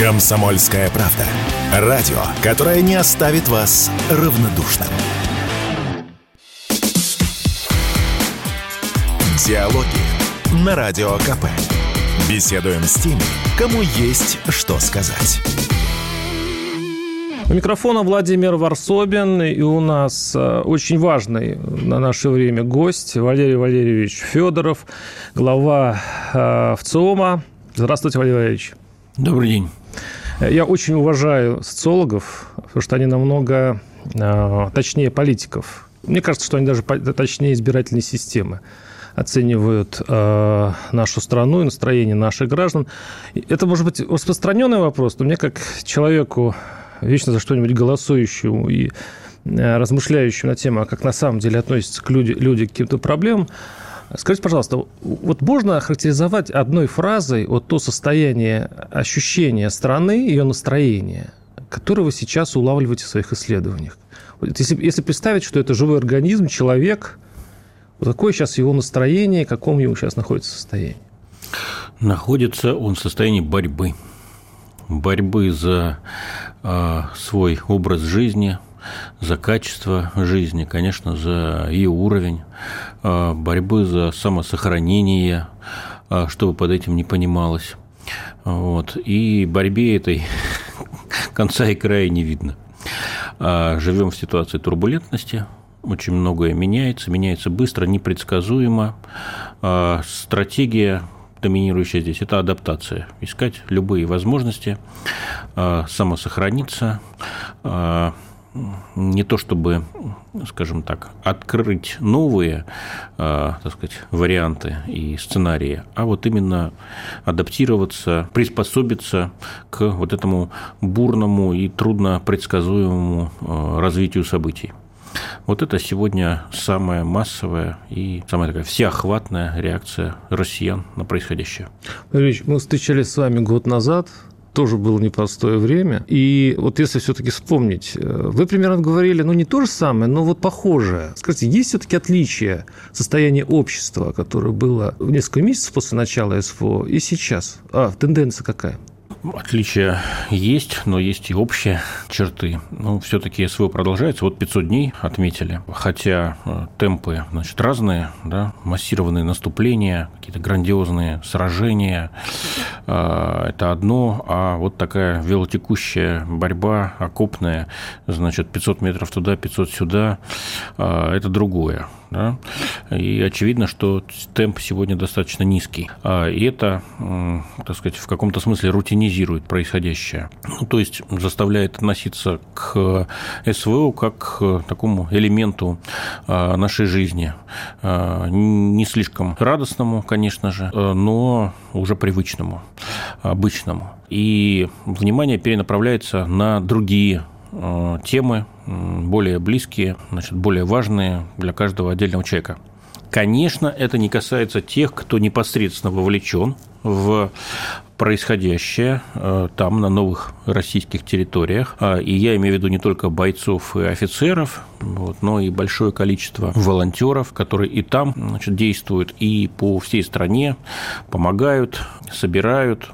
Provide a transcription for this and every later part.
Комсомольская правда. Радио, которое не оставит вас равнодушным. Диалоги на Радио КП. Беседуем с теми, кому есть что сказать. У микрофона Владимир Варсобин, и у нас э, очень важный на наше время гость Валерий Валерьевич Федоров, глава э, ВЦИОМа. Здравствуйте, Валерий Валерьевич. Добрый день. Я очень уважаю социологов, потому что они намного э, точнее политиков. Мне кажется, что они даже точнее избирательной системы оценивают э, нашу страну и настроение наших граждан. Это может быть распространенный вопрос, но мне как человеку, вечно за что-нибудь голосующему и э, размышляющему на тему, а как на самом деле относятся к люди, люди к каким-то проблемам, Скажите, пожалуйста, вот можно охарактеризовать одной фразой вот то состояние ощущения страны, ее настроение, которое вы сейчас улавливаете в своих исследованиях? Вот если, если представить, что это живой организм, человек, вот какое сейчас его настроение, в каком ему сейчас находится состояние? Находится он в состоянии борьбы. Борьбы за э, свой образ жизни, за качество жизни, конечно, за ее уровень, э, борьбы за самосохранение, э, чтобы под этим не понималось. Вот. И борьбе этой конца и края не видно. Э, живем в ситуации турбулентности, очень многое меняется, меняется быстро, непредсказуемо. А, стратегия доминирующая здесь – это адаптация. Искать любые возможности а, самосохраниться, а, не то чтобы, скажем так, открыть новые, так сказать, варианты и сценарии, а вот именно адаптироваться, приспособиться к вот этому бурному и трудно предсказуемому развитию событий. Вот это сегодня самая массовая и самая такая всеохватная реакция россиян на происходящее. Ильич, мы встречались с вами год назад, тоже было непростое время. И вот если все-таки вспомнить, э, вы примерно говорили, ну, не то же самое, но вот похожее. Скажите, есть все-таки отличие состояния общества, которое было в несколько месяцев после начала СВО и сейчас? А, тенденция какая? Отличия есть, но есть и общие черты. Ну, все-таки СВО продолжается. Вот 500 дней отметили. Хотя э, темпы значит, разные, да, массированные наступления, какие-то грандиозные сражения. Э, это одно, а вот такая велотекущая борьба, окопная, значит, 500 метров туда, 500 сюда, э, это другое. Да? И очевидно, что темп сегодня достаточно низкий. А, и это, так сказать, в каком-то смысле рутинизирует происходящее. Ну, то есть заставляет относиться к СВО как к такому элементу а, нашей жизни. А, не слишком радостному, конечно же, но уже привычному, обычному. И внимание перенаправляется на другие темы, более близкие, значит, более важные для каждого отдельного человека. Конечно, это не касается тех, кто непосредственно вовлечен в происходящее э, там, на новых российских территориях. А, и я имею в виду не только бойцов и офицеров, вот, но и большое количество волонтеров, которые и там значит, действуют, и по всей стране помогают, собирают,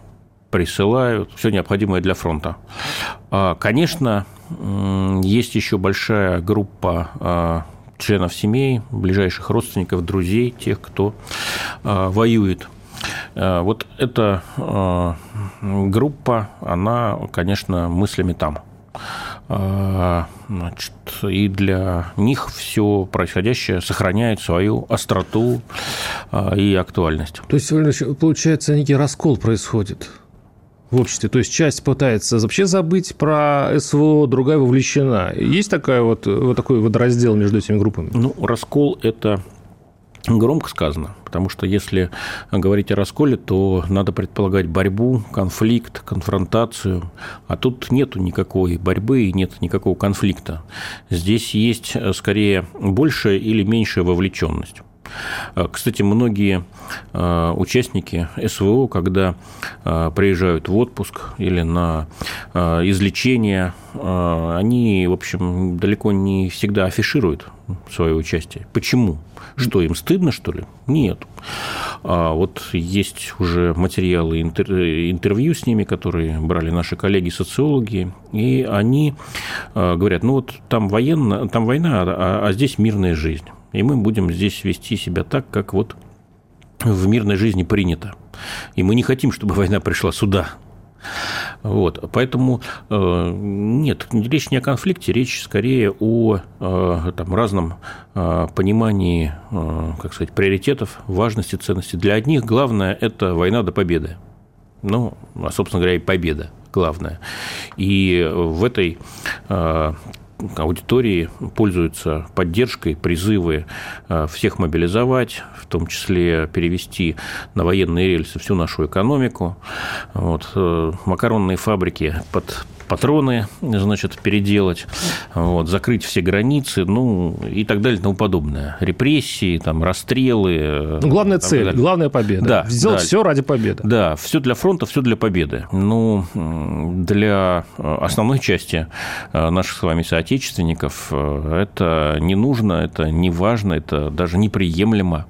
присылают все необходимое для фронта. А, конечно, есть еще большая группа а, членов семей, ближайших родственников, друзей, тех, кто а, воюет. Вот эта группа, она, конечно, мыслями там. Значит, и для них все происходящее сохраняет свою остроту и актуальность. То есть, получается, некий раскол происходит в обществе. То есть часть пытается вообще забыть про СВО, другая вовлечена. Есть такая вот, вот такой вот раздел между этими группами? Ну, раскол – это громко сказано, потому что если говорить о расколе, то надо предполагать борьбу, конфликт, конфронтацию, а тут нету никакой борьбы и нет никакого конфликта. Здесь есть скорее большая или меньшая вовлеченность. Кстати, многие участники СВО, когда приезжают в отпуск или на излечение, они, в общем, далеко не всегда афишируют свое участие. Почему? Что, им стыдно, что ли? Нет. А вот есть уже материалы интервью с ними, которые брали наши коллеги-социологи, и они говорят, ну вот там, военно, там война, а, а здесь мирная жизнь. И мы будем здесь вести себя так, как вот в мирной жизни принято. И мы не хотим, чтобы война пришла сюда, вот, поэтому э, нет, речь не о конфликте, речь скорее о э, там, разном э, понимании, как сказать, приоритетов, важности, ценности. Для одних главное – это война до победы. Ну, а, собственно говоря, и победа главное. И в этой аудитории пользуются поддержкой, призывы э, всех мобилизовать, в том числе перевести на военные рельсы всю нашу экономику. Вот, э, макаронные фабрики под патроны, значит, переделать, вот, закрыть все границы, ну, и так далее и тому подобное. Репрессии, там, расстрелы. Ну, главная цель, далее. главная победа. Да, Сделать да, все ради победы. Да, все для фронта, все для победы. Ну, для основной части э, наших с вами соотечественников э, это не нужно, это не важно, это даже неприемлемо.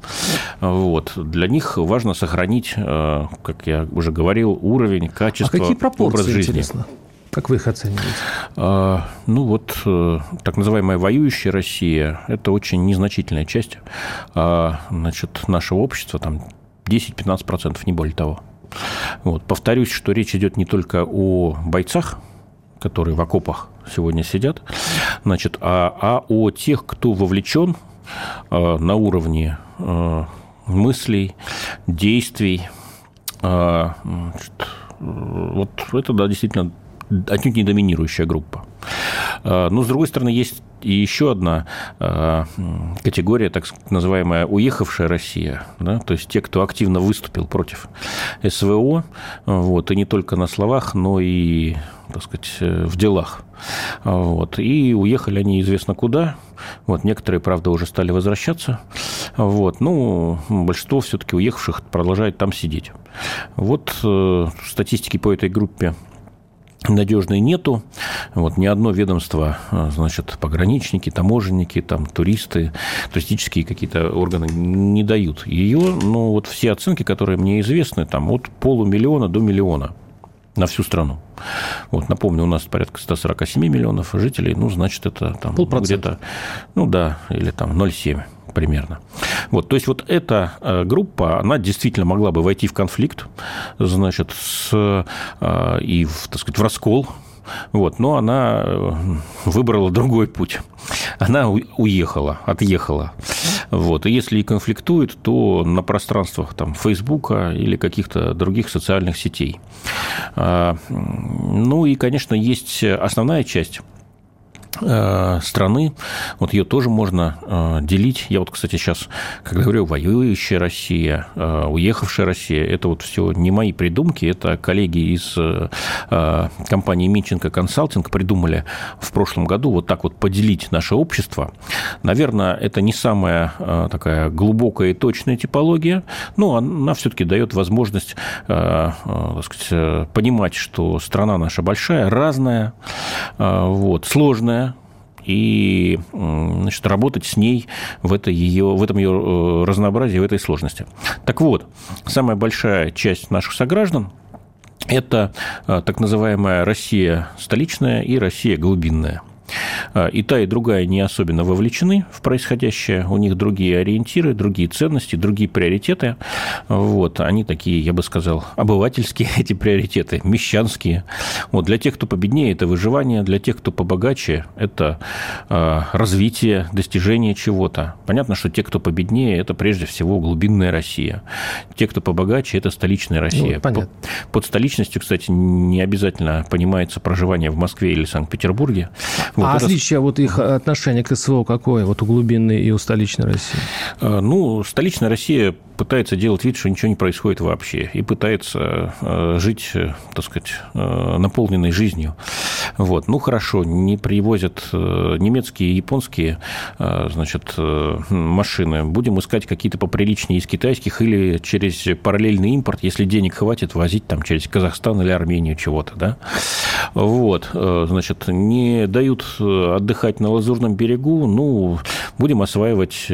Вот. Для них важно сохранить, э, как я уже говорил, уровень, качество, а какие пропорции, образ жизни. Интересно? Как вы их оцениваете? А, ну вот э, так называемая воюющая Россия – это очень незначительная часть а, значит, нашего общества, там 10-15%, не более того. Вот. Повторюсь, что речь идет не только о бойцах, которые в окопах сегодня сидят, значит, а, а о тех, кто вовлечен а, на уровне мыслей, действий. Значит, вот это, да, действительно отнюдь не доминирующая группа. А, но, с другой стороны, есть еще одна а, категория, так называемая уехавшая Россия, да, то есть те, кто активно выступил против СВО, вот, и не только на словах, но и, так сказать, в делах. Вот, и уехали они известно куда. Вот, некоторые, правда, уже стали возвращаться. Вот, ну, большинство все-таки уехавших продолжает там сидеть. Вот э, статистики по этой группе надежной нету. Вот ни одно ведомство, а, значит, пограничники, таможенники, там, туристы, туристические какие-то органы не дают ее. Но вот все оценки, которые мне известны, там от полумиллиона до миллиона на всю страну. Вот, напомню, у нас порядка 147 миллионов жителей, ну, значит, это там где-то, ну да, или там 0,7 примерно. Вот, то есть вот эта э, группа, она действительно могла бы войти в конфликт, значит, с, э, и, в, так сказать, в раскол вот, но она э, выбрала другой путь. Она уехала, отъехала. Вот, и если и конфликтует, то на пространствах там, Фейсбука или каких-то других социальных сетей. А, ну и, конечно, есть основная часть страны, вот ее тоже можно э, делить. Я вот, кстати, сейчас, когда говорю воюющая Россия, э, уехавшая Россия, это вот все не мои придумки, это коллеги из компании Минченко Консалтинг придумали в прошлом году вот так вот поделить наше общество. Наверное, это не самая такая глубокая и точная типология, но она все-таки дает возможность сказать, понимать, что страна наша большая, разная, вот, сложная, и значит, работать с ней в, это ее, в этом ее э, разнообразии, в этой сложности. Так вот, самая большая часть наших сограждан это э, так называемая Россия столичная и Россия глубинная – и та, и другая не особенно вовлечены в происходящее. У них другие ориентиры, другие ценности, другие приоритеты. Вот. Они такие, я бы сказал, обывательские эти приоритеты, мещанские. Вот. Для тех, кто победнее, это выживание. Для тех, кто побогаче, это а, развитие, достижение чего-то. Понятно, что те, кто победнее, это прежде всего глубинная Россия. Те, кто побогаче, это столичная Россия. Ну, понятно. Под столичностью, кстати, не обязательно понимается проживание в Москве или Санкт-Петербурге. Вот а это... отличие вот их отношения к СВО какое, вот у глубинной и у столичной России? А, ну, столичная Россия пытается делать вид, что ничего не происходит вообще, и пытается э, жить, э, так сказать, э, наполненной жизнью. Вот. Ну, хорошо, не привозят э, немецкие и японские значит, машины. Будем искать какие-то поприличнее из китайских или через параллельный импорт, если денег хватит, возить там через Казахстан или Армению чего-то, да? Вот. Значит, не дают отдыхать на Лазурном берегу, ну, будем осваивать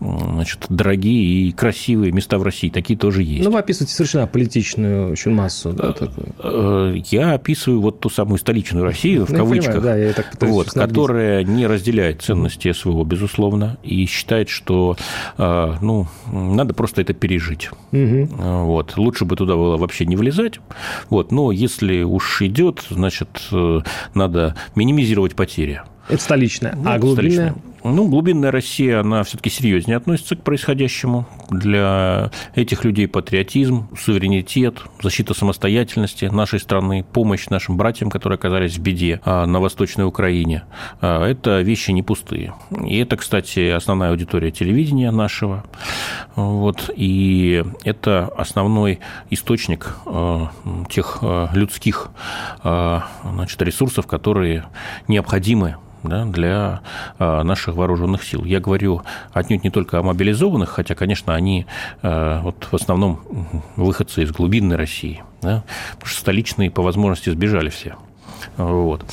значит, дорогие и красивые места в России. Такие тоже есть. Ну, вы описываете совершенно политичную очень массу. Да, такую. Я описываю вот ту самую столичную Россию, в ну, кавычках, понимаю, да, я так вот, которая не разделяет ценности СВО, безусловно, и считает, что ну, надо просто это пережить. Угу. Вот. Лучше бы туда было вообще не влезать. Вот. Но если уж идет, значит, э, надо минимизировать потери. Это столичная. Ну, а глубинная? Столичная. Ну, глубинная Россия, она все-таки серьезнее относится к происходящему. Для этих людей патриотизм, суверенитет, защита самостоятельности нашей страны, помощь нашим братьям, которые оказались в беде а, на Восточной Украине. А, это вещи не пустые. И это, кстати, основная аудитория телевидения нашего. Вот. И это основной источник а, тех людских значит, ресурсов, которые необходимы да, для а, наших вооруженных сил. Я говорю отнюдь не только о мобилизованных, хотя, конечно, они а, вот в основном выходцы из глубинной России, да, потому что столичные по возможности сбежали все. Вот.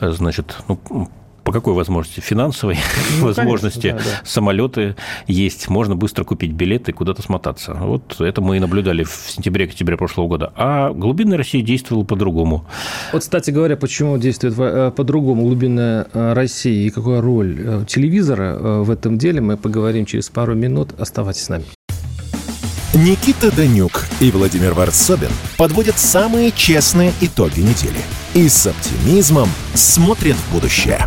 Значит, ну, по какой возможности? Финансовой ну, возможности. Конечно, да, да. Самолеты есть, можно быстро купить билеты и куда-то смотаться. Вот это мы и наблюдали в сентябре-октябре прошлого года. А глубинная Россия действовала по-другому. Вот, кстати говоря, почему действует э, по-другому глубинная э, Россия и какая роль э, телевизора в этом деле, мы поговорим через пару минут. Оставайтесь с нами. Никита Данюк и Владимир Варсобин подводят самые честные итоги недели и с оптимизмом смотрят в будущее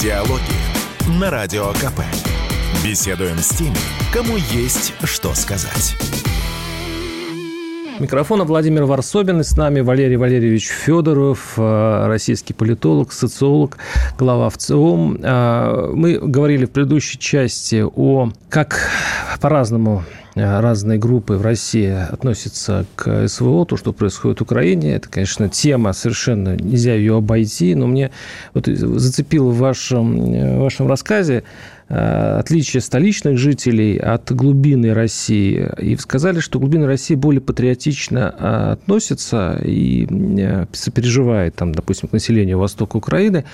Диалоги на Радио КП. Беседуем с теми, кому есть что сказать. Микрофона Владимир Варсобин, и с нами Валерий Валерьевич Федоров, э, российский политолог, социолог, глава ВЦИОМ. Э, мы говорили в предыдущей части о как по-разному разные группы в России относятся к СВО, то, что происходит в Украине. Это, конечно, тема совершенно, нельзя ее обойти, но мне вот зацепило в вашем, э, в вашем рассказе э, отличие столичных жителей от глубины России. И сказали, что глубина России более патриотично относится и сопереживает, там, допустим, к населению востока Украины.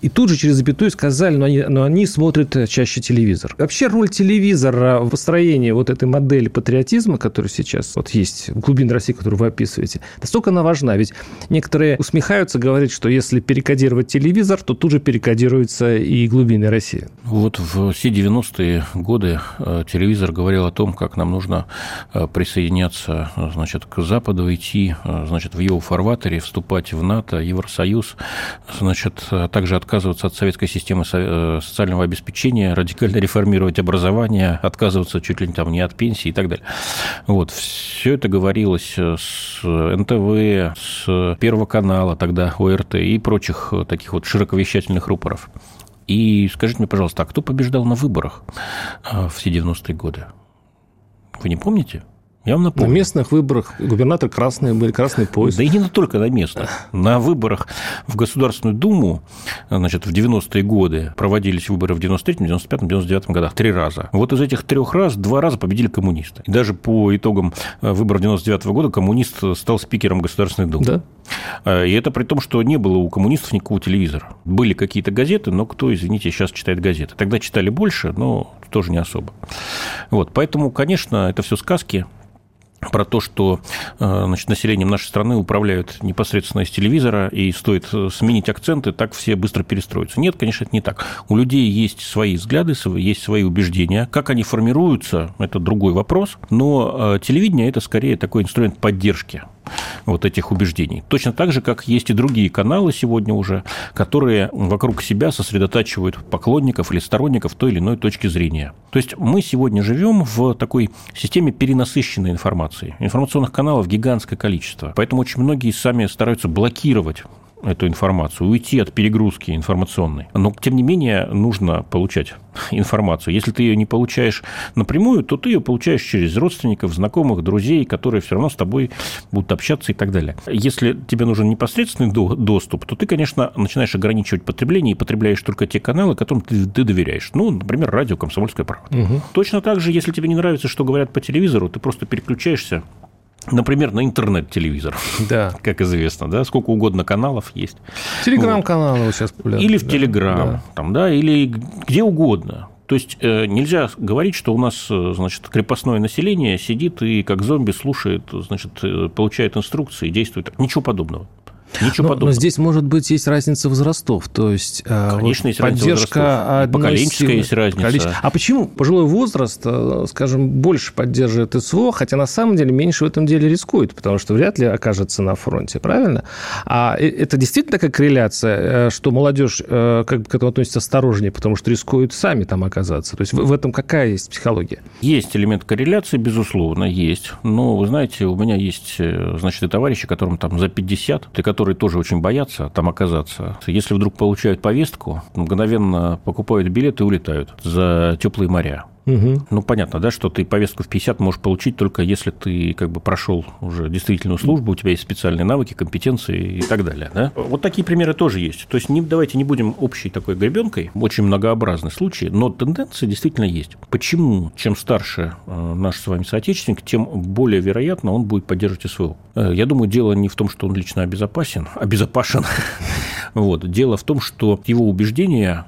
И тут же через запятую сказали, но они, но они смотрят э, чаще телевизор. Вообще роль телевизора в построении вот этой модели патриотизма, которая сейчас вот есть в глубине России, которую вы описываете, настолько она важна. Ведь некоторые усмехаются, говорят, что если перекодировать телевизор, то тут же перекодируется и глубины России. Вот в все 90-е годы э, телевизор говорил о том, как нам нужно э, присоединяться значит, к Западу, идти значит, в его фарватере, вступать в НАТО, Евросоюз, значит, а отказываться от советской системы э, социального обеспечения, радикально реформировать образование, отказываться чуть ли не там не от пенсии и так далее. Вот. Все это говорилось с НТВ, с Первого канала, тогда ОРТ и прочих таких вот широковещательных рупоров. И скажите мне, пожалуйста, а кто побеждал на выборах э, в все 90-е годы? Вы не помните? Я вам напомню. На местных выборах губернатор красный были, красный пояс. Да и не только на местных. На выборах в Государственную Думу, значит, в 90-е годы проводились выборы в 93-м, 95-м, 99-м годах три раза. Вот из этих трех раз два раза победили коммунисты. И даже по итогам э, выборов 99 -го года коммунист стал спикером Государственной Думы. Да. Э, и это при том, что не было у коммунистов никакого телевизора. Были какие-то газеты, но кто, извините, сейчас читает газеты? Тогда читали больше, но тоже не особо. Вот, поэтому, конечно, это все сказки про то, что э, значит, населением нашей страны управляют непосредственно из телевизора, и стоит э, сменить акценты, так все быстро перестроятся. Нет, конечно, это не так. У людей есть свои взгляды, есть свои убеждения. Как они формируются, это другой вопрос. Но э, телевидение – это скорее такой инструмент поддержки вот этих убеждений. Точно так же, как есть и другие каналы сегодня уже, которые вокруг себя сосредотачивают поклонников или сторонников той или иной точки зрения. То есть мы сегодня живем в такой системе перенасыщенной информации. Информационных каналов гигантское количество. Поэтому очень многие сами стараются блокировать эту информацию, уйти от перегрузки информационной. Но, тем не менее, нужно получать информацию. Если ты ее не получаешь напрямую, то ты ее получаешь через родственников, знакомых, друзей, которые все равно с тобой будут общаться и так далее. Если тебе нужен непосредственный доступ, то ты, конечно, начинаешь ограничивать потребление и потребляешь только те каналы, которым ты, ты доверяешь. Ну, например, радио «Комсомольская правда». Угу. Точно так же, если тебе не нравится, что говорят по телевизору, ты просто переключаешься Например, на интернет-телевизор. Да. Как известно, да, сколько угодно каналов есть. Телеграм-каналы вот. сейчас популярны. Или в да? Телеграм, да. там, да, или где угодно. То есть э, нельзя говорить, что у нас, э, значит, крепостное население сидит и как зомби слушает, значит, э, получает инструкции и действует. Ничего подобного. Ничего но, подобного. Но здесь, может быть, есть разница возрастов. То есть, э, Конечно, есть поддержка поколенческая есть разница. Количество. А почему пожилой возраст, э, скажем, больше поддерживает СВО, хотя на самом деле меньше в этом деле рискует, потому что вряд ли окажется на фронте, правильно? А это действительно такая корреляция, э, что молодежь как бы к этому относится осторожнее, потому что рискуют сами там оказаться? То есть в этом какая есть психология? Есть элемент корреляции, безусловно, есть. Но, вы знаете, у меня есть, значит, и товарищи, которым там за 50, для которых которые тоже очень боятся там оказаться, если вдруг получают повестку, мгновенно покупают билеты и улетают за теплые моря. Угу. Ну, понятно, да, что ты повестку в 50 можешь получить только если ты как бы прошел уже действительную службу, у тебя есть специальные навыки, компетенции и так далее. Да? Вот такие примеры тоже есть. То есть не, давайте не будем общей такой гребенкой, очень многообразный случай, но тенденции действительно есть. Почему? Чем старше э, наш с вами соотечественник, тем более вероятно он будет поддерживать СВО. Э, я думаю, дело не в том, что он лично обезопасен, обезопасен. Вот. Дело в том, что его убеждения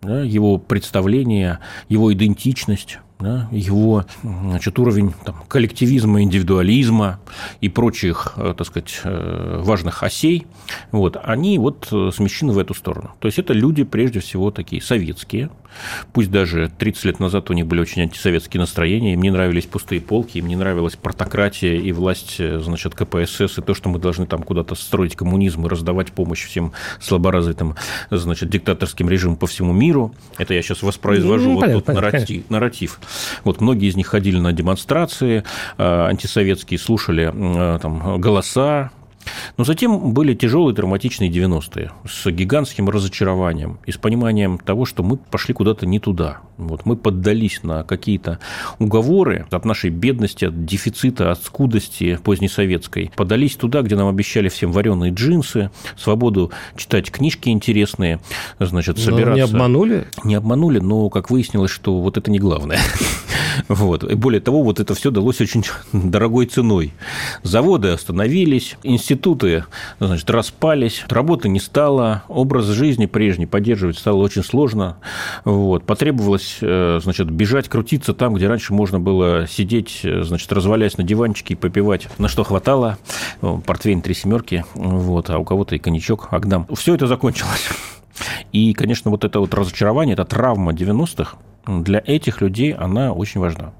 да, его представление, его идентичность да, его значит, уровень там, коллективизма, индивидуализма и прочих, э, так сказать, э, важных осей, вот, они вот э, смещены в эту сторону. То есть это люди, прежде всего, такие советские, пусть даже 30 лет назад у них были очень антисоветские настроения, им не нравились пустые полки, им не нравилась партократия и власть, значит, КПСС, и то, что мы должны там куда-то строить коммунизм и раздавать помощь всем слаборазвитым, значит, диктаторским режимам по всему миру. Это я сейчас воспроизвожу ну, вот понятно, тот нарратив, нарратив. Вот многие из них ходили на демонстрации э, антисоветские, слушали э, там, голоса но затем были тяжелые травматичные 90-е с гигантским разочарованием и с пониманием того, что мы пошли куда-то не туда. Вот мы поддались на какие-то уговоры от нашей бедности, от дефицита, от скудости позднесоветской. Подались туда, где нам обещали всем вареные джинсы, свободу читать книжки интересные, значит, собираться. Но не обманули? Не обманули, но как выяснилось, что вот это не главное. Вот. И более того, вот это все далось очень дорогой ценой. Заводы остановились, институты значит, распались, работы не стало, образ жизни прежний поддерживать стало очень сложно. Вот. Потребовалось э, значит, бежать, крутиться там, где раньше можно было сидеть, значит, развалясь на диванчике и попивать, на что хватало. Портвейн три семерки, вот, а у кого-то и коньячок, Агдам. Все это закончилось. И, конечно, вот это вот разочарование, это травма 90-х, для этих людей она очень важна.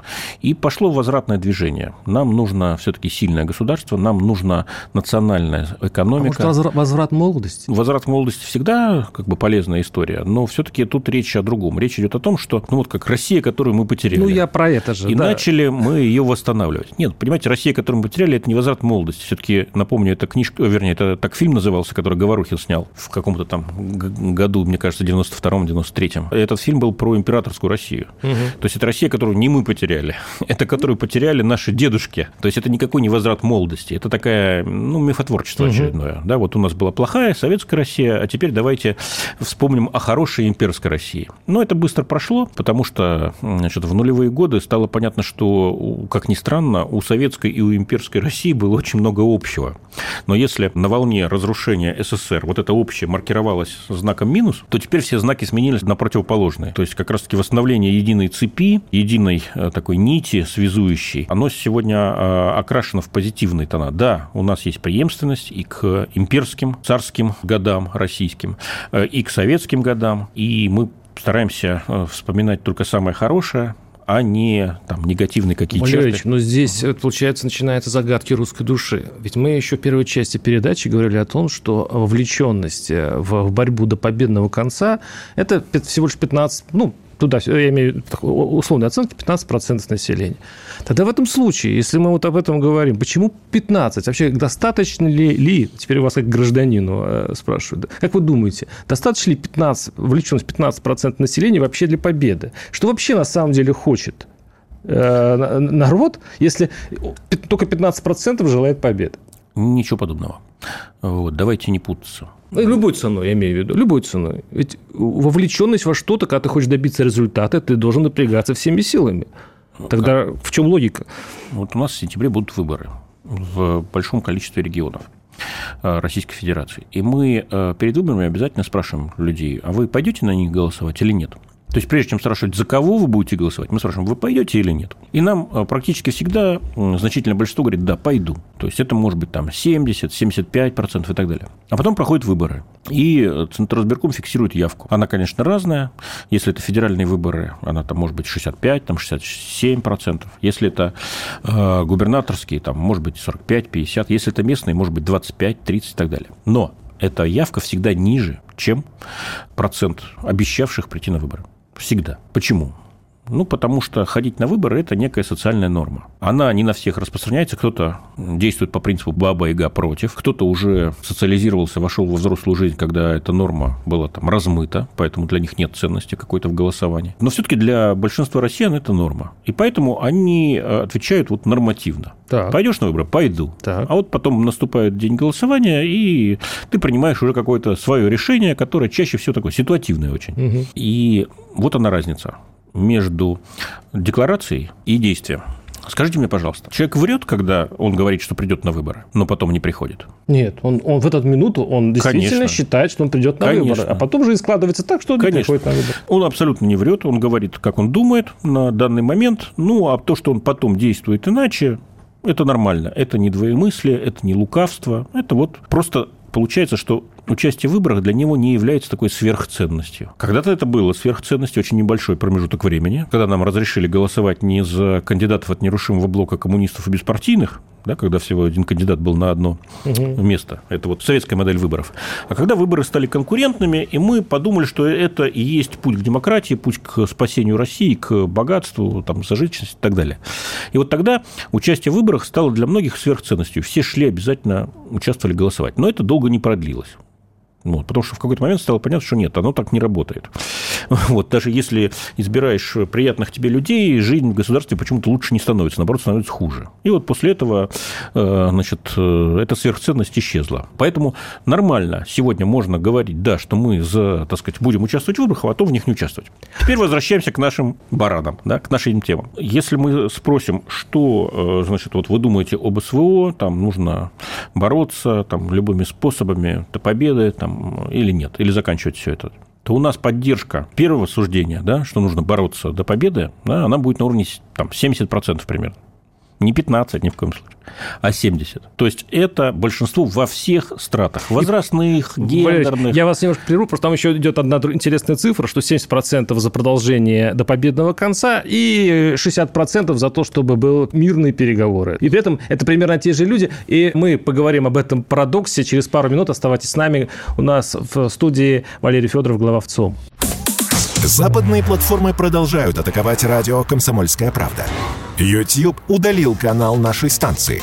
И пошло возвратное движение. Нам нужно все-таки сильное государство, нам нужна национальная экономика. А может, возврат молодости? Возврат молодости всегда как бы полезная история, но все-таки тут речь о другом. Речь идет о том, что, ну вот как Россия, которую мы потеряли. Ну, я про это же. И да. начали мы ее восстанавливать. Нет, понимаете, Россия, которую мы потеряли, это не возврат молодости. Все-таки, напомню, это книжка, вернее, это так фильм назывался, который Говорухин снял в каком-то там году, мне кажется, 92-м, 93-м. Этот фильм был про императорскую Россию Россию. Угу. То есть это Россия, которую не мы потеряли, это которую потеряли наши дедушки. То есть это никакой не возврат молодости, это такая, ну, мифотворчество угу. очередное. Да, вот у нас была плохая советская Россия, а теперь давайте вспомним о хорошей имперской России. Но это быстро прошло, потому что значит, в нулевые годы стало понятно, что, как ни странно, у советской и у имперской России было очень много общего. Но если на волне разрушения СССР вот это общее маркировалось знаком минус, то теперь все знаки сменились на противоположные. То есть как раз-таки восстановление становление единой цепи, единой э, такой нити связующей, оно сегодня э, окрашено в позитивные тона. Да, у нас есть преемственность и к имперским, царским годам российским, э, и к советским годам, и мы стараемся вспоминать только самое хорошее, а не там негативные какие-то Валерьевич, но здесь, угу. получается, начинаются загадки русской души. Ведь мы еще в первой части передачи говорили о том, что вовлеченность в борьбу до победного конца – это всего лишь 15, ну, туда, я имею условные оценки, 15% населения. Тогда в этом случае, если мы вот об этом говорим, почему 15? Вообще, достаточно ли, ли теперь у вас как гражданину э, спрашивают, как вы думаете, достаточно ли 15, вовлеченность 15% населения вообще для победы? Что вообще на самом деле хочет э, народ, если только 15% желает победы? Ничего подобного. Вот, давайте не путаться. Ну, любой ценой, я имею в виду, любой ценой. Ведь вовлеченность во что-то, когда ты хочешь добиться результата, ты должен напрягаться всеми силами. Тогда как? в чем логика? Вот у нас в сентябре будут выборы в большом количестве регионов э, Российской Федерации. И мы э, перед выборами обязательно спрашиваем людей, а вы пойдете на них голосовать или нет? То есть, прежде чем спрашивать, за кого вы будете голосовать, мы спрашиваем, вы пойдете или нет. И нам э, практически всегда значительное большинство говорит, да, пойду. То есть, это может быть там 70, 75% и так далее. А потом проходят выборы. И э, Центральный фиксирует явку. Она, конечно, разная. Если это федеральные выборы, она там может быть 65, там 67%. Если это э, губернаторские, там может быть 45, 50. Если это местные, может быть 25, 30 и так далее. Но эта явка всегда ниже, чем процент обещавших прийти на выборы. Всегда. Почему? Ну, потому что ходить на выборы – это некая социальная норма. Она не на всех распространяется. Кто-то действует по принципу «баба яга против», кто-то уже социализировался, вошел во взрослую жизнь, когда эта норма была там размыта, поэтому для них нет ценности какой-то в голосовании. Но все-таки для большинства россиян это норма. И поэтому они э, отвечают вот нормативно. Так. Пойдешь на выборы? Пойду. Так. А вот потом наступает день голосования, и ты принимаешь уже какое-то свое решение, которое чаще всего такое ситуативное очень. Угу. И вот она разница между декларацией и действием. Скажите мне, пожалуйста, человек врет, когда он говорит, что придет на выборы, но потом не приходит? Нет, он, он в эту минуту он действительно Конечно. считает, что он придет на Конечно. выборы, а потом же и складывается так, что он Конечно. не приходит на выборы. Он абсолютно не врет, он говорит, как он думает на данный момент, ну, а то, что он потом действует иначе, это нормально. Это не двоемыслие, это не лукавство, это вот просто получается, что участие в выборах для него не является такой сверхценностью. Когда-то это было сверхценностью, очень небольшой промежуток времени, когда нам разрешили голосовать не за кандидатов от нерушимого блока коммунистов и беспартийных, да, когда всего один кандидат был на одно угу. место. Это вот советская модель выборов. А когда выборы стали конкурентными, и мы подумали, что это и есть путь к демократии, путь к спасению России, к богатству, там, сожительности и так далее. И вот тогда участие в выборах стало для многих сверхценностью. Все шли обязательно участвовали голосовать. Но это долго не продлилось. Вот, потому что в какой-то момент стало понятно, что нет, оно так не работает. Вот, даже если избираешь приятных тебе людей, жизнь в государстве почему-то лучше не становится, наоборот, становится хуже. И вот после этого э, значит, э, эта сверхценность исчезла. Поэтому нормально сегодня можно говорить, да, что мы за, так сказать, будем участвовать в выборах, а потом в них не участвовать. Теперь возвращаемся к нашим баранам, да, к нашим темам. Если мы спросим, что, э, значит, вот вы думаете об СВО, там нужно бороться там, любыми способами до победы, там, или нет, или заканчивать все это, то у нас поддержка первого суждения, да, что нужно бороться до победы, да, она будет на уровне там, 70% примерно. Не 15 ни в коем случае, а 70. То есть это большинство во всех стратах. Возрастных, гендерных. Я вас немножко прерву, просто там еще идет одна интересная цифра, что 70% за продолжение до победного конца и 60% за то, чтобы были мирные переговоры. И при этом это примерно те же люди. И мы поговорим об этом парадоксе через пару минут. Оставайтесь с нами. У нас в студии Валерий Федоров, глава ВЦОМ. Западные платформы продолжают атаковать радио «Комсомольская правда». YouTube удалил канал нашей станции.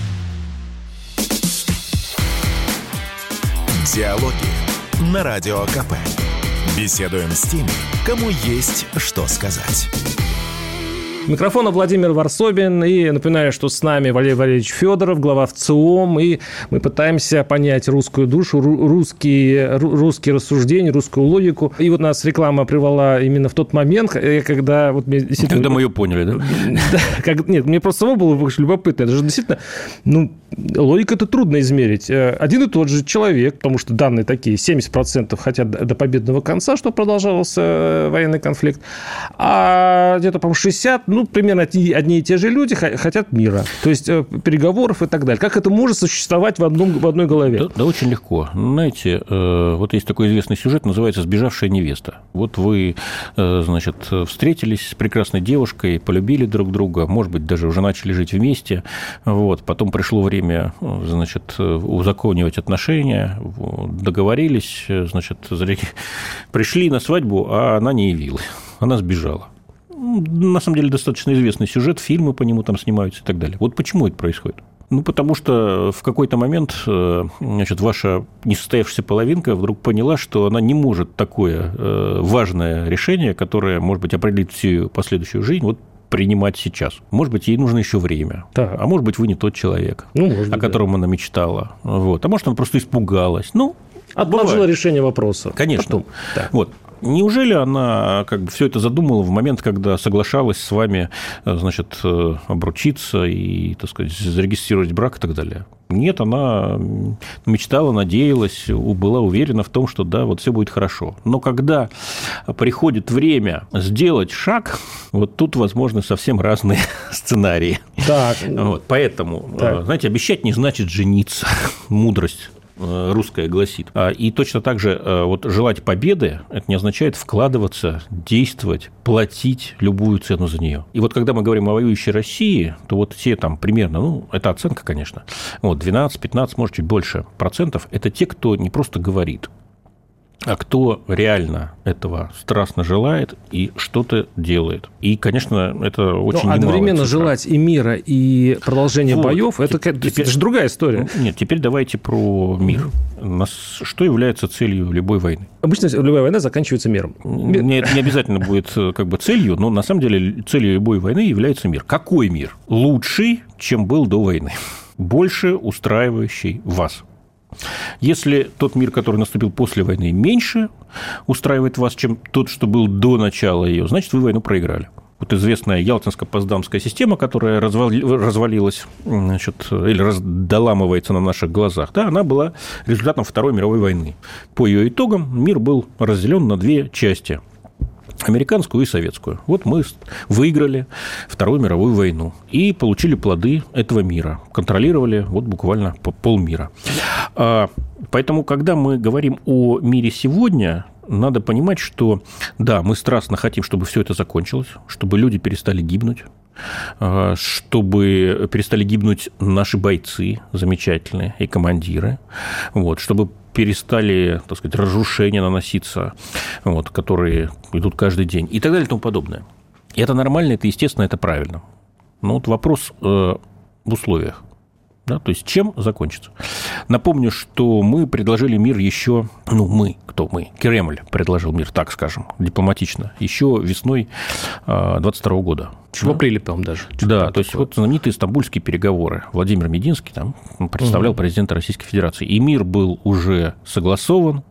Диалоги на Радио КП. Беседуем с теми, кому есть что сказать. Микрофона Владимир Варсобин. И напоминаю, что с нами Валерий Валерьевич Федоров, глава ВЦИОМ. И мы пытаемся понять русскую душу, русские, русские рассуждения, русскую логику. И вот нас реклама привела именно в тот момент, э, когда... Вот мне действительно... Когда мы ее поняли, да? как, нет, мне просто самому было любопытно. Это же действительно... Ну, логика это трудно измерить. Э, один и тот же человек, потому что данные такие, 70% хотят до победного конца, что продолжался э, военный конфликт, а где-то, по-моему, 60 ну, примерно одни и те же люди хотят мира. То есть э, переговоров и так далее. Как это может существовать в, одном, в одной голове? Да, да очень легко. Знаете, вот есть такой известный сюжет, называется «Сбежавшая невеста». Вот вы, значит, встретились с прекрасной девушкой, полюбили друг друга, может быть, даже уже начали жить вместе, вот, потом пришло время, значит, узаконивать отношения, договорились, значит, пришли на свадьбу, а она не явилась, она сбежала на самом деле, достаточно известный сюжет, фильмы по нему там снимаются и так далее. Вот почему это происходит? Ну, потому что в какой-то момент э, значит, ваша несостоявшаяся половинка вдруг поняла, что она не может такое э, важное решение, которое, может быть, определит всю последующую жизнь, вот принимать сейчас. Может быть, ей нужно еще время. Да. А может быть, вы не тот человек, ну, может, о котором да. она мечтала. Вот. А может, она просто испугалась. Ну, Отложила решение вопроса. Конечно. Потом. Да. Вот. Неужели она как бы все это задумала в момент, когда соглашалась с вами, э, значит, э, обручиться и, так сказать, зарегистрировать брак и так далее? Нет, она мечтала, надеялась, была уверена в том, что да, вот все будет хорошо. Но когда приходит время сделать шаг, вот тут возможны совсем разные сценарии. Так. Вот, поэтому, так. Э, знаете, обещать не значит жениться. Мудрость русская гласит. А, и точно так же э, вот желать победы, это не означает вкладываться, действовать, платить любую цену за нее. И вот когда мы говорим о воюющей России, то вот все там примерно, ну, это оценка, конечно, вот 12, 15, может, чуть больше процентов, это те, кто не просто говорит, а кто реально этого страстно желает и что-то делает. И, конечно, это очень Но одновременно желать и мира, и продолжения вот. боев, это, теперь, это же другая история. Нет, теперь давайте про мир. Нас, что является целью любой войны? Обычно любая война заканчивается миром. Не, не обязательно будет э, как бы целью, но на самом деле целью любой войны является мир. Какой мир? Лучший, чем был до войны. Больше устраивающий вас. Если тот мир, который наступил после войны, меньше устраивает вас, чем тот, что был до начала ее, значит, вы войну проиграли. Вот известная Ялтинско-Поздамская система, которая развалилась значит, или раздаламывается на наших глазах, да, она была результатом Второй мировой войны. По ее итогам мир был разделен на две части – американскую и советскую. Вот мы выиграли Вторую мировую войну и получили плоды этого мира, контролировали вот буквально полмира. А, поэтому, когда мы говорим о мире сегодня, надо понимать, что да, мы страстно хотим, чтобы все это закончилось, чтобы люди перестали гибнуть, чтобы перестали гибнуть наши бойцы замечательные и командиры, вот, чтобы перестали, так сказать, разрушения наноситься, вот, которые идут каждый день и так далее и тому подобное. И это нормально, это естественно, это правильно. Но вот вопрос э, в условиях. Да, то есть чем закончится? Напомню, что мы предложили мир еще, ну мы, кто мы, Кремль предложил мир, так скажем, дипломатично, еще весной 22 э, года. В апреле, по-моему, даже. Да, то есть вот знаменитые стамбульские переговоры. Владимир Мединский там представлял угу. президента Российской Федерации. И мир был уже согласован,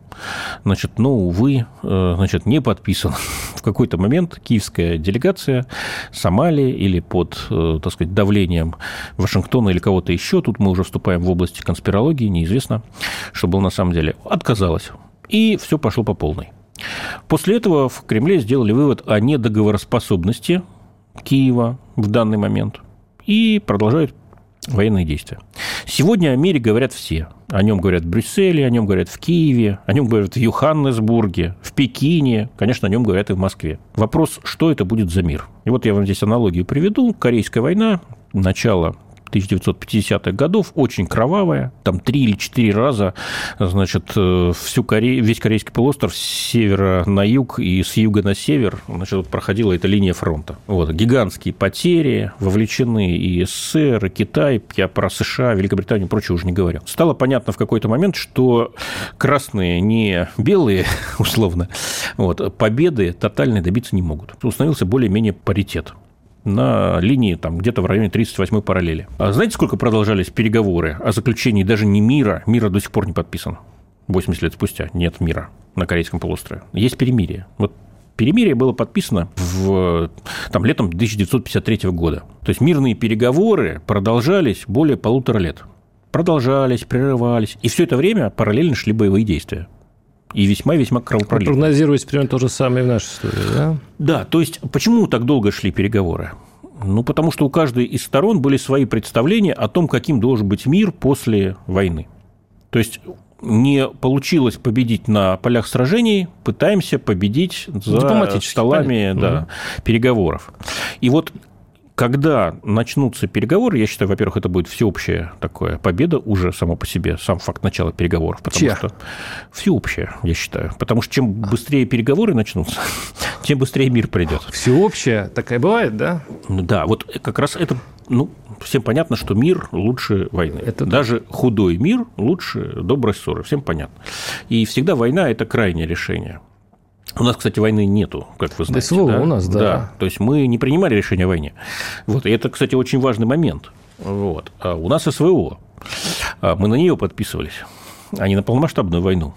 значит, но, увы, э, значит, не подписан. В какой-то момент киевская делегация Сомали или под, э, так сказать, давлением Вашингтона или кого-то еще, тут мы уже вступаем в область конспирологии, неизвестно, что было на самом деле, отказалась. И все пошло по полной. После этого в Кремле сделали вывод о недоговороспособности Киева в данный момент и продолжают военные действия. Сегодня о мире говорят все. О нем говорят в Брюсселе, о нем говорят в Киеве, о нем говорят в Йоханнесбурге, в Пекине, конечно, о нем говорят и в Москве. Вопрос, что это будет за мир? И вот я вам здесь аналогию приведу. Корейская война, начало 1950-х годов, очень кровавая. Там три или четыре раза, значит, э, всю Коре... весь Корейский полуостров с севера на юг и с юга на север, значит, вот проходила эта линия фронта. Вот, гигантские потери, вовлечены и СССР, и Китай, я про США, Великобританию и прочее уже не говорю. Стало понятно в какой-то момент, что красные не белые, условно, вот, победы тотальной добиться не могут. Установился более-менее паритет. На линии там где-то в районе 38-й параллели. А знаете, сколько продолжались переговоры о заключении даже не мира? Мира до сих пор не подписан. 80 лет спустя нет мира на Корейском полуострове. Есть перемирие. Вот перемирие было подписано в, там, летом 1953 года. То есть мирные переговоры продолжались более полутора лет. Продолжались, прерывались. И все это время параллельно шли боевые действия и весьма-весьма кровопролитно. Прогнозируется примерно то же самое в нашей истории, да? Да, то есть почему так долго шли переговоры? Ну, потому что у каждой из сторон были свои представления о том, каким должен быть мир после войны. То есть не получилось победить на полях сражений, пытаемся победить за столами да, угу. переговоров. И вот когда начнутся переговоры, я считаю, во-первых, это будет всеобщая такая победа уже само по себе, сам факт начала переговоров. Потому Чья? что всеобщая, я считаю. Потому что чем быстрее переговоры начнутся, тем быстрее мир придет. Всеобщая такая бывает, да? Да, вот как раз это ну, всем понятно, что мир лучше войны. Это Даже да. худой мир лучше доброй ссоры. Всем понятно. И всегда война – это крайнее решение. У нас, кстати, войны нету, как вы знаете. СВО да? у нас, да. да. То есть мы не принимали решение о войне. Вот. И это, кстати, очень важный момент. Вот. А у нас СВО. А мы на нее подписывались, а не на полномасштабную войну.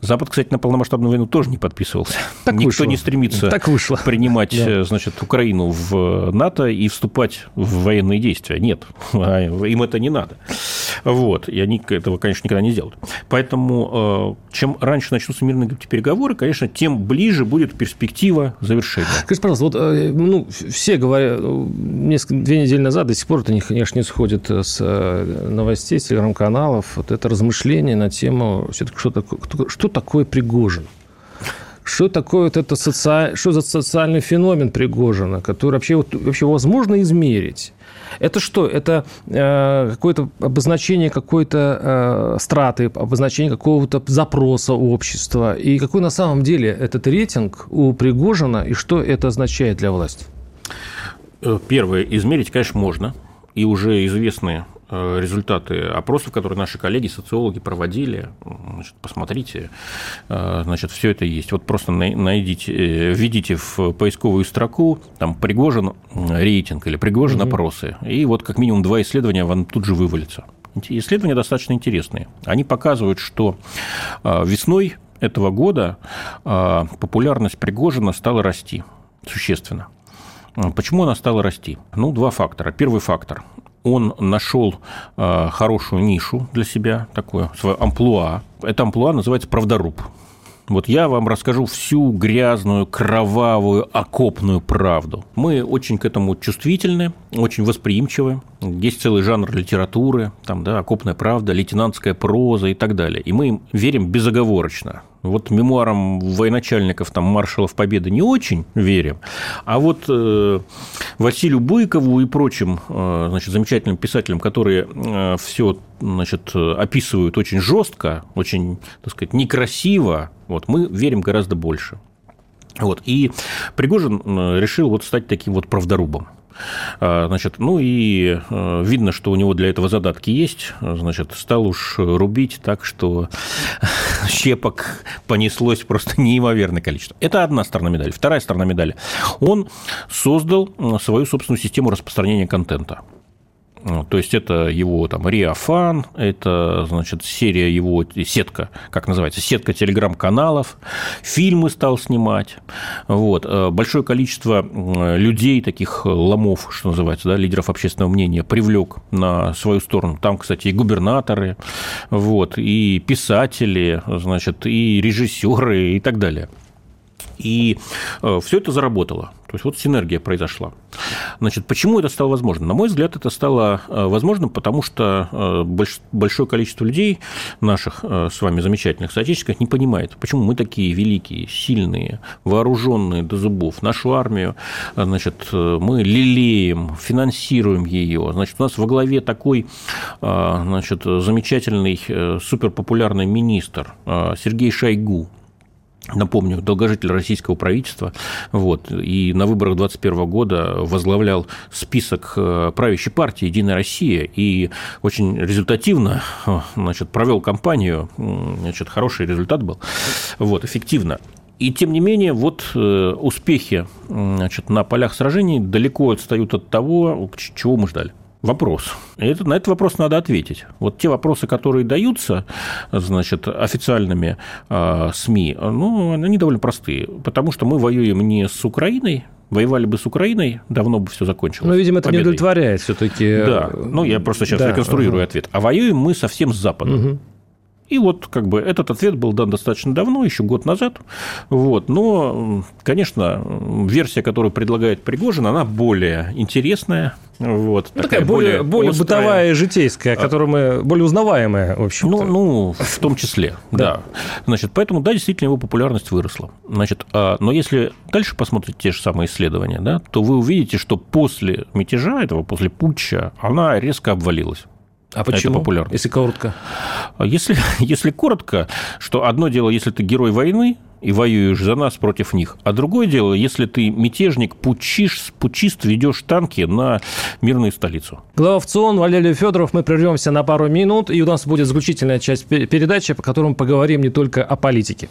Запад, кстати, на полномасштабную войну тоже не подписывался. Так Никто вышло. не стремится так вышло. принимать да. значит, Украину в НАТО и вступать в военные действия. Нет, а им это не надо. Вот. И они этого, конечно, никогда не сделают. Поэтому э, чем раньше начнутся мирные переговоры, конечно, тем ближе будет перспектива завершения. Скажите, пожалуйста, вот э, ну, все говорят, несколько, две недели назад до сих пор это, конечно, не сходит с э, новостей, с телеграм-каналов, вот это размышление на тему все-таки, что такое, что такое Пригожин? Что такое вот это соци... что за социальный феномен Пригожина, который вообще, вот, вообще возможно измерить? Это что? Это э, какое-то обозначение какой-то э, страты, обозначение какого-то запроса общества? И какой на самом деле этот рейтинг у Пригожина, и что это означает для власти? Э, первое, измерить, конечно, можно. И уже известные результаты опросов, которые наши коллеги, социологи проводили. Значит, посмотрите, э, значит, все это есть. Вот просто найдите, э, введите в поисковую строку там Пригожин рейтинг или Пригожин угу. опросы, и вот как минимум два исследования вам тут же вывалится. Исследования достаточно интересные. Они показывают, что весной этого года популярность Пригожина стала расти существенно. Почему она стала расти? Ну, два фактора. Первый фактор он нашел э, хорошую нишу для себя, такое свое амплуа. Это амплуа называется правдоруб. Вот я вам расскажу всю грязную, кровавую, окопную правду. Мы очень к этому чувствительны, очень восприимчивы. Есть целый жанр литературы, там, да, окопная правда, лейтенантская проза и так далее. И мы им верим безоговорочно. Вот мемуарам военачальников, там, маршалов Победы не очень верим, а вот э, Василию Быкову и прочим э, значит, замечательным писателям, которые э, все значит, описывают очень жестко, очень, так сказать, некрасиво, вот, мы верим гораздо больше. Вот. И Пригожин решил вот стать таким вот правдорубом. А, значит, ну и э, видно, что у него для этого задатки есть. Значит, стал уж рубить так, что щепок понеслось просто неимоверное количество. Это одна сторона медали. Вторая сторона медали. Он создал э, свою собственную систему распространения контента. То есть это его там Риафан, это, значит, серия его, сетка, как называется, сетка телеграм-каналов, фильмы стал снимать. Вот. Э, большое количество людей, таких ломов, что называется, да, лидеров общественного мнения, привлек на свою сторону. Там, кстати, и губернаторы, вот, и писатели, значит, и режиссеры и так далее. И э, все это заработало. То есть вот синергия произошла. Значит, почему это стало возможным? На мой взгляд, это стало э, возможным, потому что э, большое количество людей, наших с вами замечательных соотечественников, не понимает, почему мы такие великие, сильные, вооруженные до зубов. Нашу армию, значит, мы лелеем, финансируем ее. Значит, у нас во главе такой, значит, замечательный, суперпопулярный министр Сергей Шойгу, Напомню, долгожитель российского правительства, вот, и на выборах 2021 года возглавлял список э, правящей партии «Единая Россия» и очень результативно значит, провел кампанию, значит, хороший результат был, вот, эффективно. И тем не менее, вот э, успехи значит, на полях сражений далеко отстают от того, чего мы ждали вопрос. И это, на этот вопрос надо ответить. Вот те вопросы, которые даются значит, официальными э, СМИ, ну, они довольно простые, потому что мы воюем не с Украиной, Воевали бы с Украиной, давно бы все закончилось. Ну, видимо, это победой. не удовлетворяет все-таки. Да, ну я просто сейчас да, реконструирую ага. ответ. А воюем мы совсем с Западом. Угу. И вот как бы этот ответ был дан достаточно давно, еще год назад. Вот. Но, конечно, версия, которую предлагает Пригожин, она более интересная. Вот, ну, такая, такая более, более бытовая, житейская, а. которую мы более узнаваемая, в общем. Ну, ну, в том числе, да. Значит, поэтому, да, действительно, его популярность выросла. Значит, а, но если дальше посмотреть те же самые исследования, да, то вы увидите, что после мятежа этого, после путча, она резко обвалилась. А почему? Это популярно. Если коротко. Если, если коротко, что одно дело, если ты герой войны и воюешь за нас против них, а другое дело, если ты мятежник, пучиш, пучист, ведешь танки на мирную столицу. Глава ВЦИОН Валерий Федоров. Мы прервемся на пару минут, и у нас будет заключительная часть передачи, по которой мы поговорим не только о политике.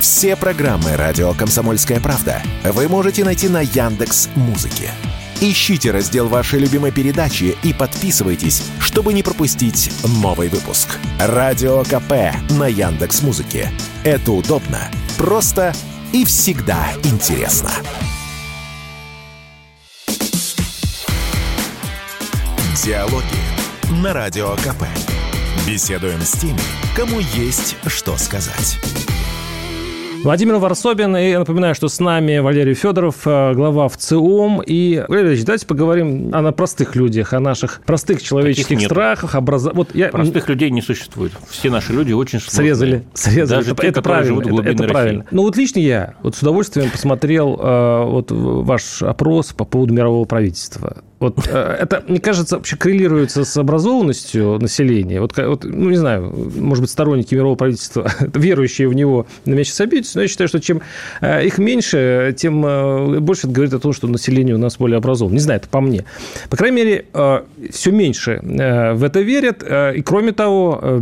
Все программы радио Комсомольская правда вы можете найти на Яндекс Музыке. Ищите раздел вашей любимой передачи и подписывайтесь, чтобы не пропустить новый выпуск. Радио КП на Яндекс Музыке. Это удобно, просто и всегда интересно. Диалоги на Радио КП. Беседуем с теми, кому есть что сказать. Владимир Варсобин. И напоминаю, что с нами Валерий Федоров, э, глава ВЦИОМ. И, Валерий давайте поговорим о простых людях, о наших простых человеческих страхах. Образ... Вот я... Простых людей не существует. Все наши люди очень сложные. Срезали. Срезали. Даже это, те, это правильно. Это, это правильно. Ну вот лично я вот с удовольствием посмотрел э, вот ваш опрос по поводу мирового правительства. Вот э, это, мне кажется, вообще коррелируется с образованностью населения. Вот, вот, ну, не знаю, может быть, сторонники мирового правительства, верующие в него, на меня сейчас обидятся, но я считаю, что чем э, их меньше, тем э, больше это говорит о том, что население у нас более образовано. Не знаю, это по мне. По крайней мере, все меньше в это верят. И кроме того,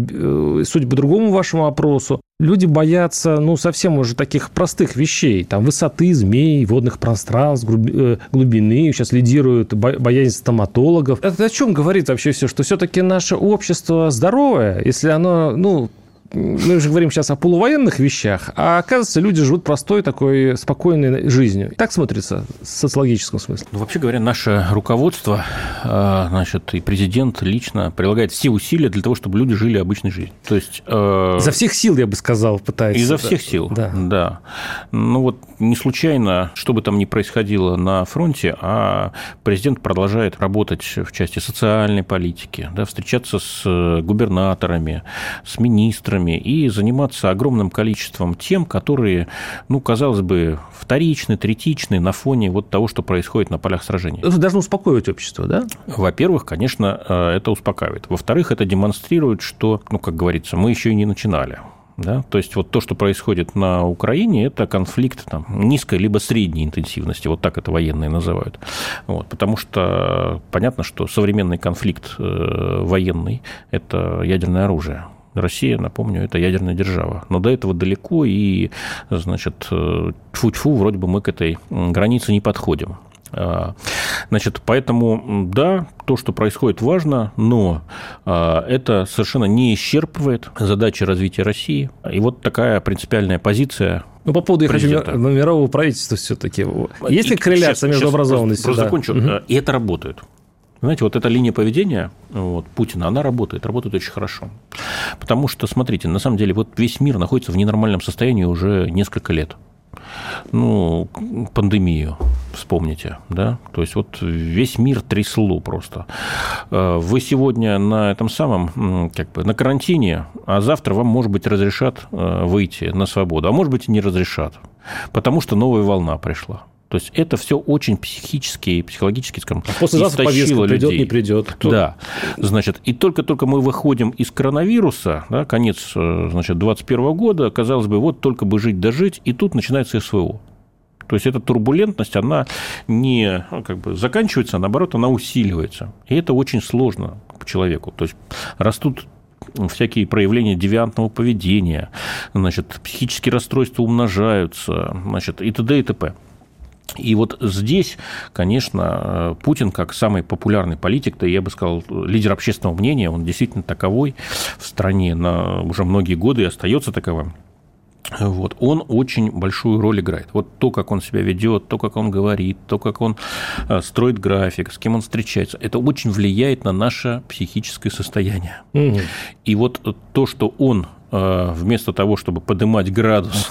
судя по другому вашему опросу, люди боятся, ну, совсем уже таких простых вещей. Там высоты змей, водных пространств, глубины. Сейчас лидируют боязнь стоматологов. Это о чем говорит вообще все? Что все-таки наше общество здоровое, если оно, ну, мы же говорим сейчас о полувоенных вещах, а оказывается, люди живут простой такой спокойной жизнью. Так смотрится в социологическом смысле. Ну, вообще говоря, наше руководство, а, значит, и президент лично прилагает все усилия для того, чтобы люди жили обычной жизнью. То есть... Э... За всех сил, я бы сказал, пытается. Изо всех сил, да. да. Ну вот не случайно, что бы там ни происходило на фронте, а президент продолжает работать в части социальной политики, да, встречаться с губернаторами, с министрами, и заниматься огромным количеством тем, которые, ну, казалось бы, вторичны, третичны на фоне вот того, что происходит на полях сражений. Это должно успокоить общество, да? Во-первых, конечно, э, это успокаивает. Во-вторых, это демонстрирует, что, ну, как говорится, мы еще и не начинали. Да? То есть вот то, что происходит на Украине, это конфликт там, низкой либо средней интенсивности, вот так это военные называют. Вот, потому что понятно, что современный конфликт э, военный – это ядерное оружие. Россия, напомню, это ядерная держава. Но до этого далеко, и, значит, тьфу-тьфу, вроде бы мы к этой границе не подходим. А, значит, поэтому, да, то, что происходит, важно, но а, это совершенно не исчерпывает задачи развития России. И вот такая принципиальная позиция ну, по поводу президента. мирового правительства все-таки. Есть ли корреляция между образованностью? Просто, просто да. закончу. Угу. И это работает. Знаете, вот эта линия поведения вот, Путина, она работает, работает очень хорошо. Потому что, смотрите, на самом деле, вот весь мир находится в ненормальном состоянии уже несколько лет. Ну, пандемию вспомните, да, то есть вот весь мир трясло просто. Э, вы сегодня на этом самом, как бы, на карантине, а завтра вам, может быть, разрешат э, выйти на свободу, а может быть, и не разрешат, потому что новая волна пришла. То есть это все очень психически и психологически, скажем, а послезавтра повестка людей. придет, не придет. Да, значит, и только-только мы выходим из коронавируса, да, конец, э, значит, 21 года, казалось бы, вот только бы жить дожить, и тут начинается СВО. То есть эта турбулентность, она не ну, как бы заканчивается, а наоборот, она усиливается. И это очень сложно человеку. То есть растут всякие проявления девиантного поведения, значит, психические расстройства умножаются, значит, и т.д. и т.п. И вот здесь, конечно, Путин, как самый популярный политик, да я бы сказал, лидер общественного мнения, он действительно таковой в стране на уже многие годы и остается таковым вот, он очень большую роль играет. Вот то, как он себя ведет, то, как он говорит, то, как он э, строит график, с кем он встречается, это очень влияет на наше психическое состояние. Угу. И вот то, что он э, вместо того, чтобы поднимать градус,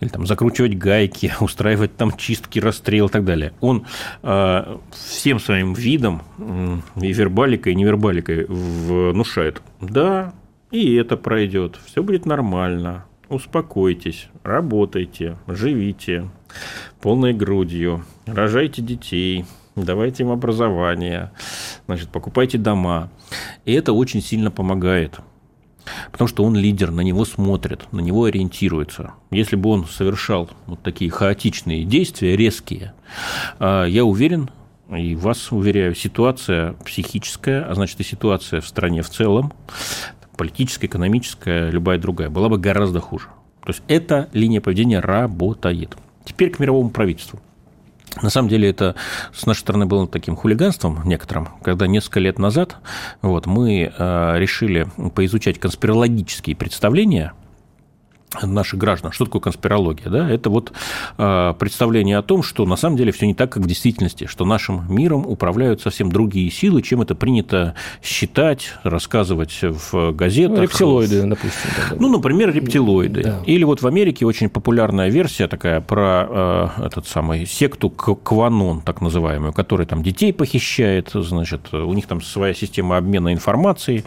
или там закручивать гайки, устраивать там чистки, расстрел и так далее. Он э, всем своим видом, и вербаликой, и невербаликой внушает, да, и это пройдет, все будет нормально, успокойтесь, работайте, живите полной грудью, рожайте детей, давайте им образование, значит, покупайте дома. И это очень сильно помогает. Потому что он лидер, на него смотрят, на него ориентируются. Если бы он совершал вот такие хаотичные действия, резкие, а, я уверен, и вас уверяю, ситуация психическая, а значит и ситуация в стране в целом, политическая, экономическая, любая другая, была бы гораздо хуже. То есть эта линия поведения работает. Теперь к мировому правительству. На самом деле это с нашей стороны было таким хулиганством некоторым, когда несколько лет назад вот, мы э, решили поизучать конспирологические представления наших граждан. Что такое конспирология? Да? Это вот э, представление о том, что на самом деле все не так, как в действительности, что нашим миром управляют совсем другие силы, чем это принято считать, рассказывать в газетах. Ну, рептилоиды, допустим. Да, ну, например, рептилоиды. Да. Или вот в Америке очень популярная версия такая про э, этот самый секту Кванон, так называемую, которая там детей похищает, значит, у них там своя система обмена информацией,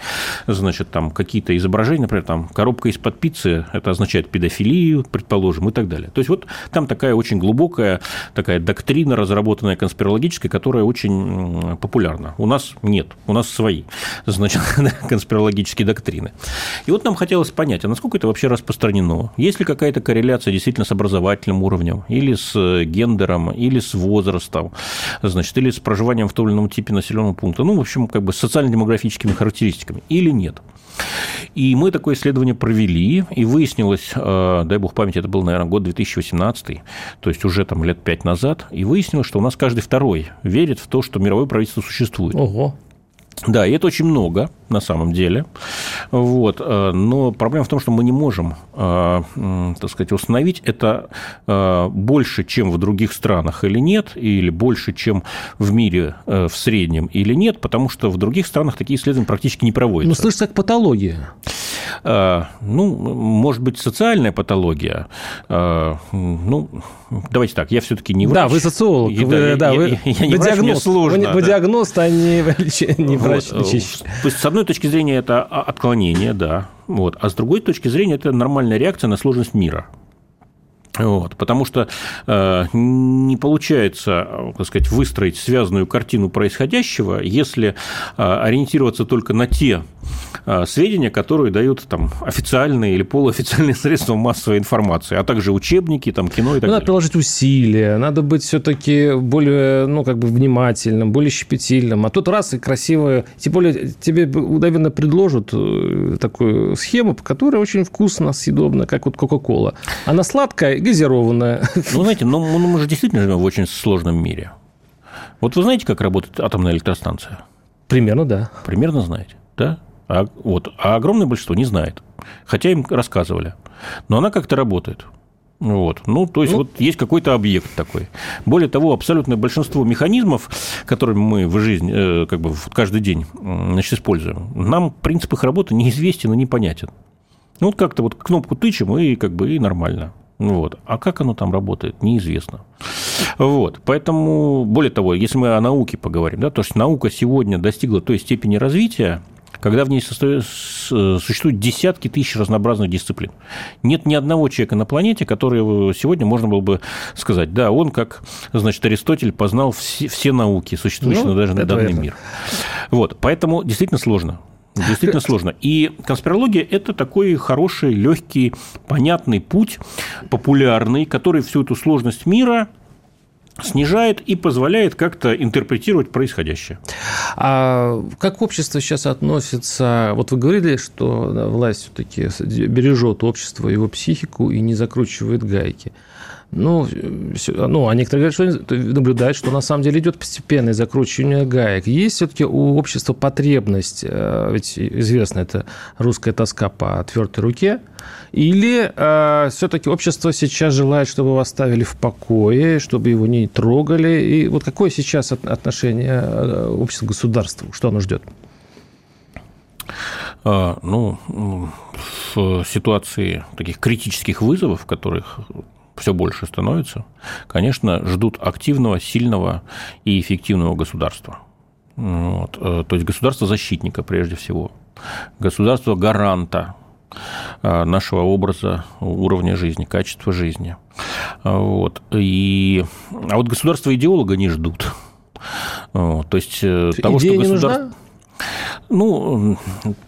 значит, там какие-то изображения, например, там коробка из-под пиццы, это означает исключает педофилию, предположим, и так далее. То есть вот там такая очень глубокая такая доктрина, разработанная конспирологическая, которая очень популярна. У нас нет, у нас свои, значит, конспирологические доктрины. И вот нам хотелось понять, а насколько это вообще распространено? Есть ли какая-то корреляция действительно с образовательным уровнем, или с гендером, или с возрастом, значит, или с проживанием в том или ином типе населенного пункта, ну, в общем, как бы с социально-демографическими характеристиками, или нет? И мы такое исследование провели, и выяснилось, э, дай бог памяти, это был, наверное, год 2018, то есть уже там лет пять назад, и выяснилось, что у нас каждый второй верит в то, что мировое правительство существует. Ого. Да, и это очень много на самом деле. Вот. Э, но проблема в том, что мы не можем, э, так сказать, установить это больше, чем в других странах или нет, или больше, чем в мире в среднем или нет, потому что в других странах такие исследования практически не проводятся. Ну, слышится как патология. Ну, может быть, социальная патология. Ну, давайте так, я все-таки не врач. Да, вы социолог. И, вы, да, вы, я, я не вы врач, диагност, мне сложно. Вы, вы диагност, а не, не врач. Вот. То есть, с одной точки зрения, это отклонение, да. Вот. А с другой точки зрения, это нормальная реакция на сложность мира. Вот, потому что э, не получается, так сказать, выстроить связанную картину происходящего, если э, ориентироваться только на те э, сведения, которые дают там официальные или полуофициальные средства массовой информации, а также учебники, там кино и так ну, далее. Надо приложить усилия, надо быть все-таки более, ну, как бы внимательным, более щепетильным. А тут раз и красиво, тем более тебе, наверное, предложат э, такую схему, которая очень вкусно, съедобна, как вот Кока-Кола. Она сладкая газированная. Ну, знаете, ну, мы же действительно живем в очень сложном мире. Вот вы знаете, как работает атомная электростанция? Примерно, да. Примерно знаете, да? А, вот, а огромное большинство не знает. Хотя им рассказывали. Но она как-то работает. Вот. Ну, то есть, ну, вот есть какой-то объект такой. Более того, абсолютное большинство механизмов, которыми мы в жизни, э, как бы каждый день значит, используем, нам принцип их работы неизвестен и непонятен. Ну, вот как-то вот кнопку тычем, и как бы и нормально. Вот. А как оно там работает, неизвестно. Вот. Поэтому, более того, если мы о науке поговорим, да, то есть наука сегодня достигла той степени развития, когда в ней существуют десятки тысяч разнообразных дисциплин. Нет ни одного человека на планете, который сегодня можно было бы сказать, да, он, как, значит, Аристотель, познал все, все науки, существующие ну, даже на данный это. мир. Вот, поэтому действительно сложно. Действительно сложно. И конспирология – это такой хороший, легкий, понятный путь, популярный, который всю эту сложность мира снижает и позволяет как-то интерпретировать происходящее. А как общество сейчас относится? Вот вы говорили, что власть все-таки бережет общество, его психику и не закручивает гайки. Ну, ну, а некоторые говорят, что наблюдают, что на самом деле идет постепенное закручивание гаек. Есть все-таки у общества потребность, э, ведь известно, это русская тоска по твердой руке, или э, все-таки общество сейчас желает, чтобы его оставили в покое, чтобы его не трогали? И вот какое сейчас отношение э, общества к государству? Что оно ждет? А, ну, в ситуации таких критических вызовов, которых все больше становится, конечно, ждут активного, сильного и эффективного государства. Вот. Э, то есть государство защитника прежде всего, государство гаранта э, нашего образа, уровня жизни, качества жизни. Вот. И... А вот государство идеолога не ждут. То есть э, того, Идея что государство... нужна? Ну,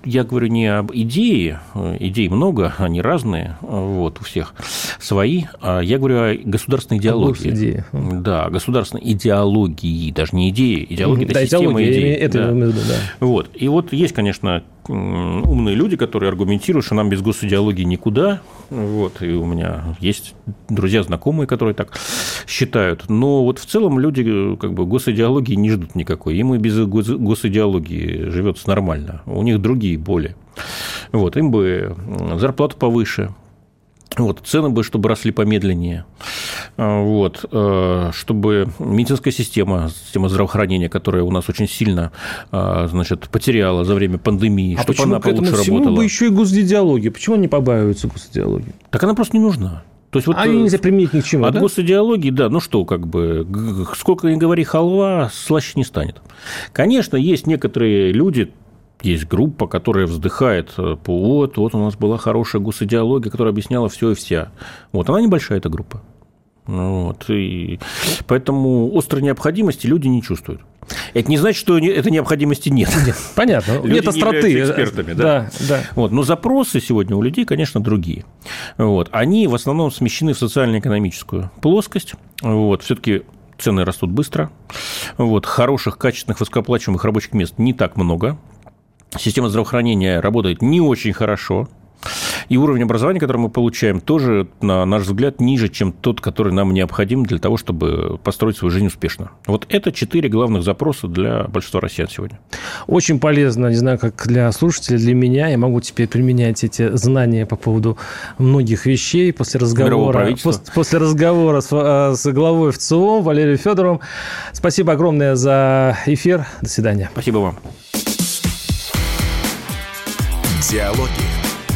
я говорю не об идее, идей много, они разные, вот, у всех свои, а я говорю о государственной идеологии. Идеи. Да, государственной идеологии, даже не идеи, идеология – это да, система идей. Это да. да. Вот, и вот есть, конечно, умные люди, которые аргументируют, что нам без госидеологии никуда. Вот, и у меня есть друзья, знакомые, которые так считают. Но вот в целом люди как бы госидеологии не ждут никакой. Им и без госидеологии живется нормально. У них другие боли. Вот, им бы зарплату повыше, вот, цены бы, чтобы росли помедленнее. А, вот, э, чтобы медицинская система, система здравоохранения, которая у нас очень сильно а, значит, потеряла за время пандемии, а чтобы она получше всему работала. бы еще и госидеология? Почему они побаиваются госидеологии? Так она просто не нужна. То есть вот, а ее нельзя применить ни к чему, От да? госидеологии, да, ну что, как бы, сколько ни говори халва, слаще не станет. Конечно, есть некоторые люди, есть группа, которая вздыхает э, по вот, вот у нас была хорошая госидеология, которая объясняла все и вся. Вот, она небольшая эта группа. Ну вот, и поэтому острой необходимости люди не чувствуют. Это не значит, что этой необходимости нет. нет понятно. Люди нет остроты. Не экспертами, да. да, да. Вот, но запросы сегодня у людей, конечно, другие. Вот, они в основном смещены в социально-экономическую плоскость. Вот, все-таки цены растут быстро. Вот, хороших, качественных, высокооплачиваемых рабочих мест не так много. Система здравоохранения работает не очень хорошо. И уровень образования, который мы получаем, тоже, на наш взгляд, ниже, чем тот, который нам необходим для того, чтобы построить свою жизнь успешно. Вот это четыре главных запроса для большинства россиян сегодня. Очень полезно, не знаю, как для слушателей, для меня. Я могу теперь применять эти знания по поводу многих вещей после разговора, после, после разговора с, э, с главой ВЦО Валерием Федоровым. Спасибо огромное за эфир. До свидания. Спасибо вам. Диалоги